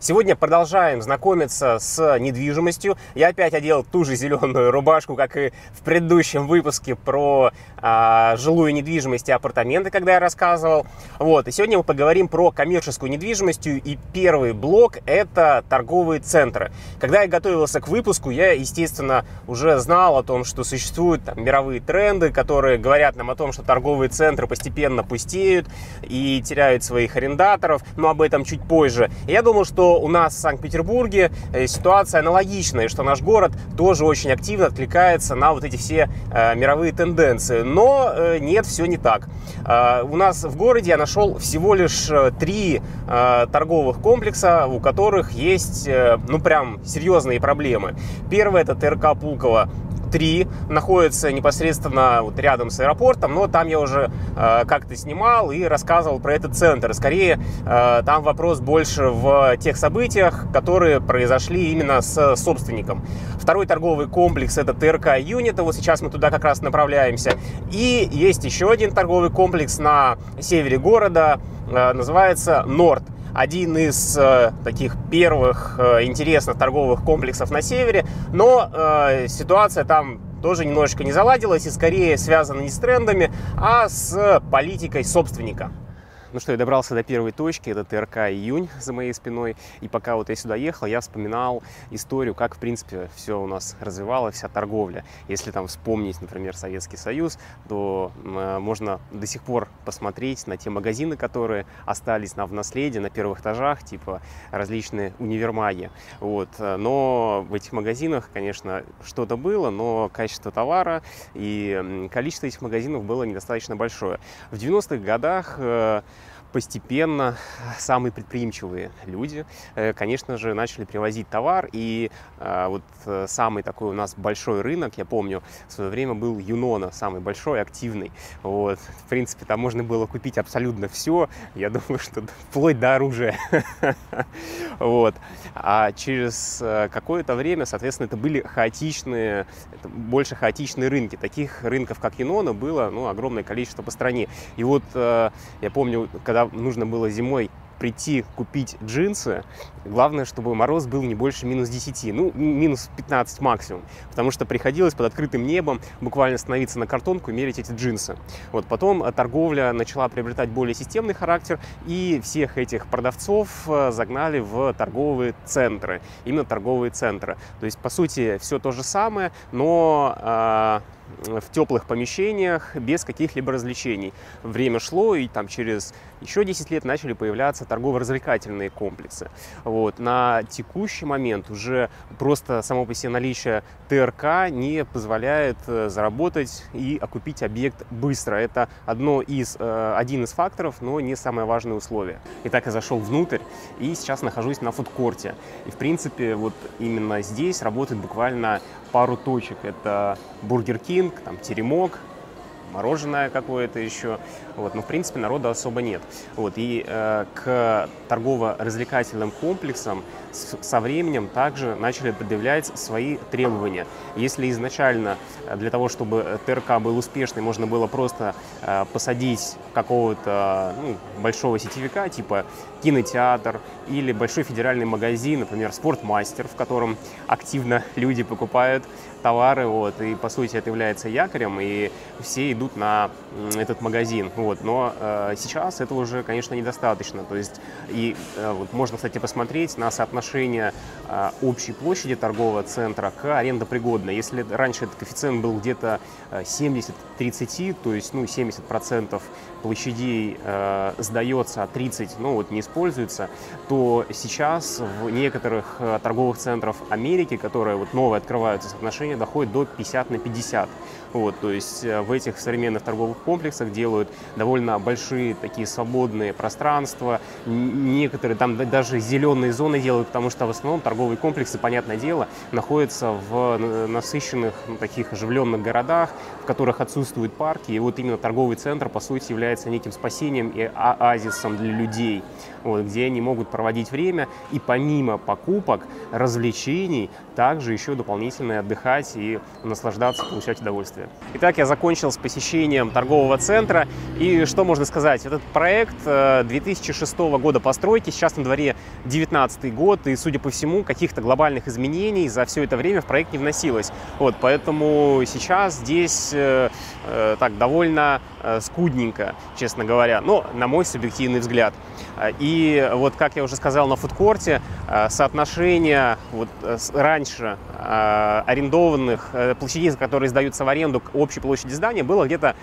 Сегодня продолжаем знакомиться с недвижимостью. Я опять одел ту же зеленую рубашку, как и в предыдущем выпуске про а, жилую недвижимость и апартаменты, когда я рассказывал. Вот. И сегодня мы поговорим про коммерческую недвижимость. И первый блок – это торговые центры. Когда я готовился к выпуску, я, естественно, уже знал о том, что существуют там, мировые тренды, которые говорят нам о том, что торговые центры постепенно пустеют и теряют своих арендаторов. Но об этом чуть позже. И я думал, что у нас в Санкт-Петербурге э, ситуация аналогичная, что наш город тоже очень активно откликается на вот эти все э, мировые тенденции. Но э, нет, все не так. У нас в городе я нашел всего лишь три торговых комплекса, у которых есть, ну, прям серьезные проблемы. Первый это ТРК Пулково 3 находится непосредственно вот рядом с аэропортом, но там я уже э, как-то снимал и рассказывал про этот центр. Скорее, э, там вопрос больше в тех событиях, которые произошли именно с собственником. Второй торговый комплекс это ТРК Юнита, вот сейчас мы туда как раз направляемся. И есть еще один торговый комплекс на севере города, э, называется Норд один из э, таких первых э, интересных торговых комплексов на севере, но э, ситуация там тоже немножечко не заладилась и скорее связана не с трендами, а с политикой собственника. Ну что, я добрался до первой точки, это ТРК «Июнь» за моей спиной. И пока вот я сюда ехал, я вспоминал историю, как, в принципе, все у нас развивалось, вся торговля. Если там вспомнить, например, Советский Союз, то э, можно до сих пор посмотреть на те магазины, которые остались нам в наследие на первых этажах, типа различные универмаги. Вот. Но в этих магазинах, конечно, что-то было, но качество товара и количество этих магазинов было недостаточно большое. В 90-х годах э, постепенно самые предприимчивые люди, э, конечно же, начали привозить товар. И э, вот э, самый такой у нас большой рынок, я помню, в свое время был Юнона, самый большой, активный. Вот. В принципе, там можно было купить абсолютно все. Я думаю, что вплоть до оружия. Вот. А через какое-то время, соответственно, это были хаотичные, больше хаотичные рынки. Таких рынков, как Юнона, было ну, огромное количество по стране. И вот я помню, когда нужно было зимой прийти купить джинсы, главное, чтобы мороз был не больше минус 10, ну, минус 15 максимум, потому что приходилось под открытым небом буквально становиться на картонку и мерить эти джинсы. Вот потом э, торговля начала приобретать более системный характер, и всех этих продавцов э, загнали в торговые центры, именно торговые центры. То есть, по сути, все то же самое, но э, в теплых помещениях без каких-либо развлечений. Время шло, и там через еще 10 лет начали появляться торгово-развлекательные комплексы. Вот. На текущий момент уже просто само по себе наличие ТРК не позволяет э, заработать и окупить объект быстро. Это одно из, э, один из факторов, но не самое важное условие. Итак, я зашел внутрь и сейчас нахожусь на фудкорте. И, в принципе, вот именно здесь работает буквально пару точек. Это Burger King, там Теремок, мороженое какое-то еще. Вот, но, в принципе, народа особо нет. Вот, и э, к торгово-развлекательным комплексам с, со временем также начали предъявлять свои требования. Если изначально э, для того, чтобы ТРК был успешный, можно было просто э, посадить какого-то ну, большого сетевика, типа кинотеатр или большой федеральный магазин, например, спортмастер, в котором активно люди покупают товары, вот, и по сути это является якорем, и все идут на этот магазин, но э, сейчас этого уже, конечно, недостаточно, то есть, и э, вот, можно, кстати, посмотреть на соотношение э, общей площади торгового центра к арендопригодной, если раньше этот коэффициент был где-то 70-30, э, то есть, ну, 70% площадей э, сдается, а 30, ну, вот, не используется, то сейчас в некоторых э, торговых центрах Америки, которые вот новые открываются, соотношение доходит до 50 на 50. Вот, то есть э, в этих современных торговых комплексах делают довольно большие такие свободные пространства. Некоторые там даже зеленые зоны делают, потому что в основном торговые комплексы, понятное дело, находятся в насыщенных ну, таких оживленных городах, в которых отсутствуют парки. И вот именно торговый центр, по сути, является неким спасением и оазисом для людей, вот, где они могут проводить время и помимо покупок, развлечений, также еще дополнительно отдыхать и наслаждаться, получать удовольствие. Итак, я закончил с посещением торгового центра и Что можно сказать? Этот проект 2006 э, года постройки, сейчас на дворе 2019 год, и, судя по всему, каких-то глобальных изменений за все это время в проект не вносилось. Вот, поэтому сейчас здесь э, э, так довольно э, скудненько, честно говоря, но на мой субъективный взгляд. И вот, как я уже сказал на фудкорте, э, соотношение вот э, раньше э, арендованных площадей, которые сдаются в аренду к общей площади здания, было где-то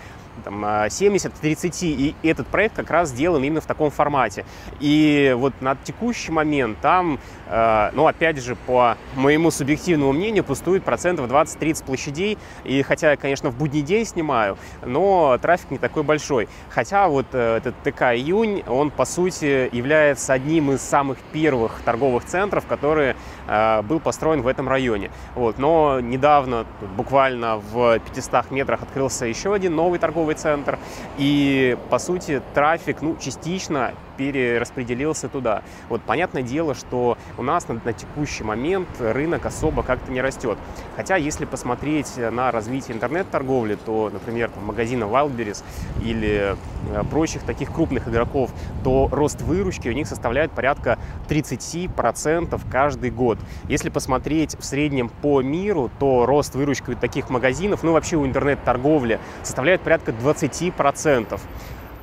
там, 70 к 30, и этот проект как раз сделан именно в таком формате. И вот на текущий момент там, ну, опять же, по моему субъективному мнению, пустует процентов 20-30 площадей, и хотя я, конечно, в будний день снимаю, но трафик не такой большой. Хотя вот этот ТК «Июнь», он, по сути, является одним из самых первых торговых центров, который э, был построен в этом районе. Вот. Но недавно, буквально в 500 метрах, открылся еще один новый торговый центр. И, по сути, трафик, ну, частично перераспределился туда. Вот понятное дело, что у нас на, на текущий момент рынок особо как-то не растет. Хотя, если посмотреть на развитие интернет-торговли, то, например, там, магазина Wildberries или э, прочих таких крупных игроков, то рост выручки у них составляет порядка 30% каждый год. Если посмотреть в среднем по миру, то рост выручки таких магазинов, ну вообще у интернет-торговли, составляет порядка 20%.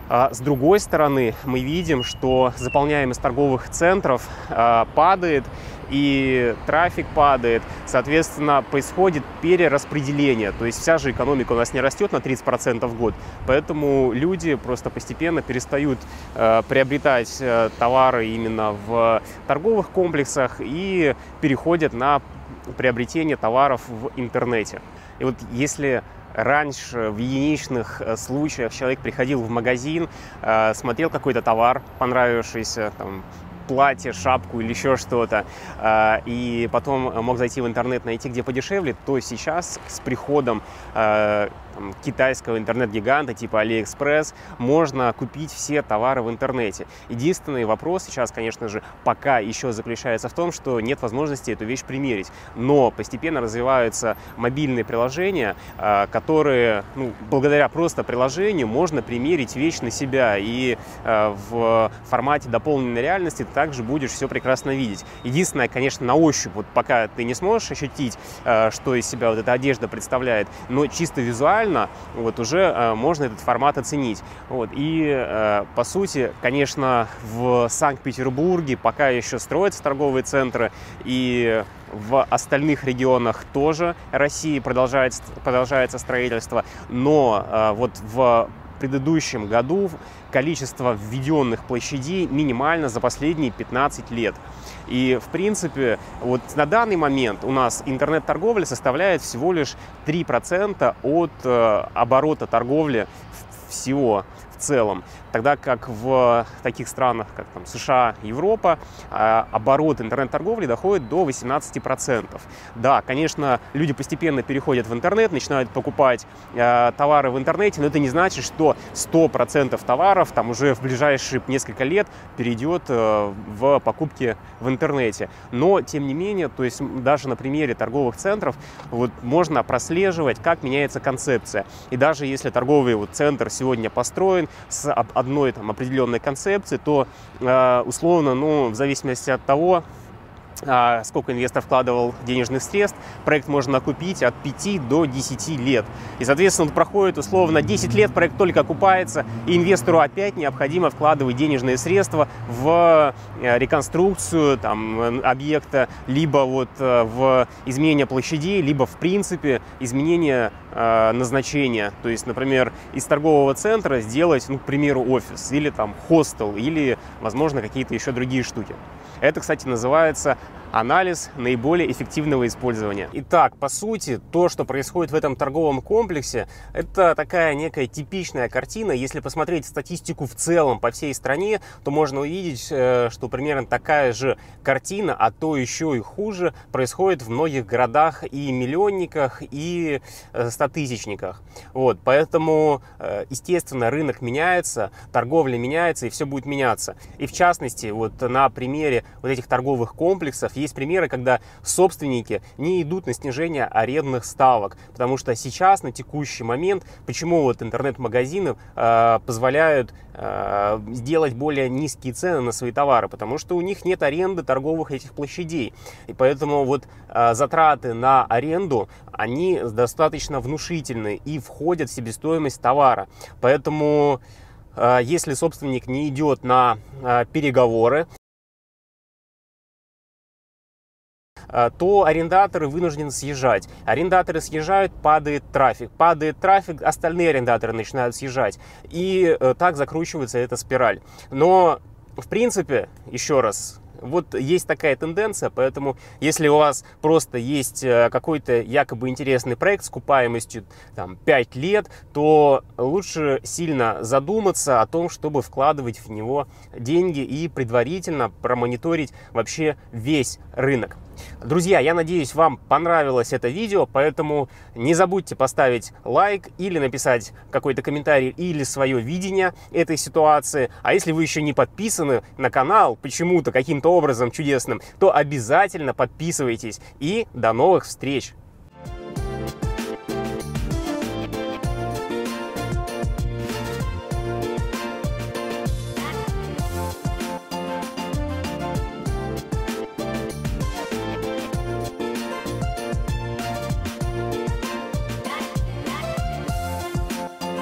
А с другой стороны, мы видим, что заполняемость торговых центров а, падает, и трафик падает, соответственно, происходит перераспределение. То есть вся же экономика у нас не растет на 30% в год, поэтому люди просто постепенно перестают э, приобретать э, товары именно в торговых комплексах и переходят на приобретение товаров в интернете. И вот если раньше в единичных э, случаях человек приходил в магазин, э, смотрел какой-то товар, понравившийся, там, платье, шапку или еще что-то, э, и потом мог зайти в интернет, найти где подешевле, то сейчас с приходом там, китайского интернет-гиганта типа AliExpress можно купить все товары в интернете. Единственный вопрос сейчас, конечно же, пока еще заключается в том, что нет возможности эту вещь примерить. Но постепенно развиваются мобильные приложения, а, которые, ну, благодаря просто приложению можно примерить вещь на себя. И в формате дополненной реальности также будешь все прекрасно видеть. Единственное, конечно, на ощупь, вот пока ты не сможешь ощутить, а, что из себя вот эта одежда представляет, но чисто визуально вот уже э, можно этот формат оценить. Вот. И, э, по сути, конечно, в Санкт-Петербурге пока еще строятся торговые центры, и в остальных регионах тоже России продолжается, продолжается строительство, но э, вот в предыдущем году количество введенных площадей минимально за последние 15 лет. И, в принципе, вот на данный момент у нас интернет-торговля составляет всего лишь 3% от э, оборота торговли всего в целом тогда как в таких странах, как там, США, Европа, а, оборот интернет-торговли доходит до 18%. Да, конечно, люди постепенно переходят в интернет, начинают покупать а, товары в интернете, но это не значит, что 100% товаров там уже в ближайшие несколько лет перейдет э, в покупки в интернете. Но, тем не менее, то есть даже на примере торговых центров вот, можно прослеживать, как меняется концепция. И даже если торговый вот, центр сегодня построен с одной там определенной концепции, то э, условно, ну, в зависимости от того, сколько инвестор вкладывал денежных средств, проект можно окупить от 5 до 10 лет. И, соответственно, проходит условно 10 лет, проект только окупается, и инвестору опять необходимо вкладывать денежные средства в э, реконструкцию там, объекта, либо вот э, в изменение площадей, либо, в принципе, изменение э, назначения. То есть, например, из торгового центра сделать, ну, к примеру, офис, или там хостел, или, возможно, какие-то еще другие штуки. Это, кстати, называется анализ наиболее эффективного использования. Итак, по сути, то, что происходит в этом торговом комплексе, это такая некая типичная картина. Если посмотреть статистику в целом по всей стране, то можно увидеть, э, что примерно такая же картина, а то еще и хуже, происходит в многих городах и миллионниках, и э, стотысячниках. Вот, поэтому, э, естественно, рынок меняется, торговля меняется, и все будет меняться. И в частности, вот на примере вот этих торговых комплексов есть примеры, когда собственники не идут на снижение арендных ставок, потому что сейчас, на текущий момент, почему вот интернет-магазины э, позволяют э, сделать более низкие цены на свои товары, потому что у них нет аренды торговых этих площадей, и поэтому вот э, затраты на аренду, они достаточно внушительны и входят в себестоимость товара, поэтому если собственник не идет на переговоры, то арендаторы вынуждены съезжать. Арендаторы съезжают, падает трафик. Падает трафик, остальные арендаторы начинают съезжать. И э, так закручивается эта спираль. Но, в принципе, еще раз, вот есть такая тенденция, поэтому если у вас просто есть э, какой-то якобы интересный проект с купаемостью там, 5 лет, то лучше сильно задуматься о том, чтобы вкладывать в него деньги и предварительно промониторить вообще весь рынок. Друзья, я надеюсь, вам понравилось это видео, поэтому не забудьте поставить лайк или написать какой-то комментарий или свое видение этой ситуации. А если вы еще не подписаны на канал почему-то, каким-то образом чудесным, то обязательно подписывайтесь. И до новых встреч!